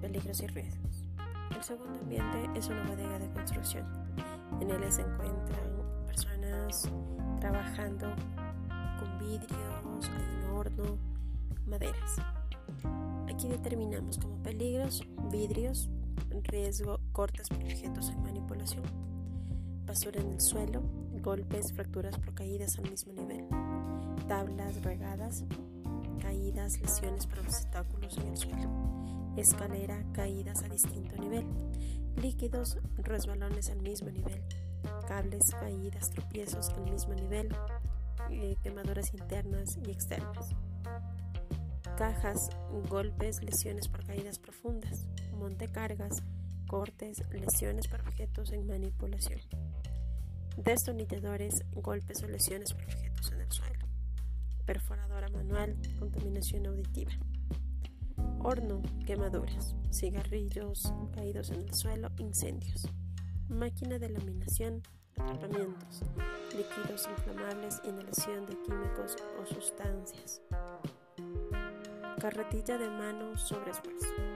peligros y riesgos. El segundo ambiente es una bodega de construcción. En él se encuentran personas trabajando con vidrios, hay un horno, maderas. Aquí determinamos como peligros vidrios, riesgo, cortes por objetos en manipulación, basura en el suelo, golpes, fracturas por caídas al mismo nivel, tablas regadas, caídas, lesiones por obstáculos en el suelo, escalera, caídas a distinto nivel, líquidos, resbalones al mismo nivel, cables, caídas, tropiezos al mismo nivel, eh, quemaduras internas y externas. Cajas, golpes, lesiones por caídas profundas, montecargas, cortes, lesiones por objetos en manipulación. Destornilladores, golpes o lesiones por objetos en el suelo. Perforadora manual, contaminación auditiva. Horno, quemaduras, cigarrillos caídos en el suelo, incendios. Máquina de laminación, atrapamientos, líquidos inflamables, inhalación de químicos o sustancias. Carretilla de mano sobre esfuerzo.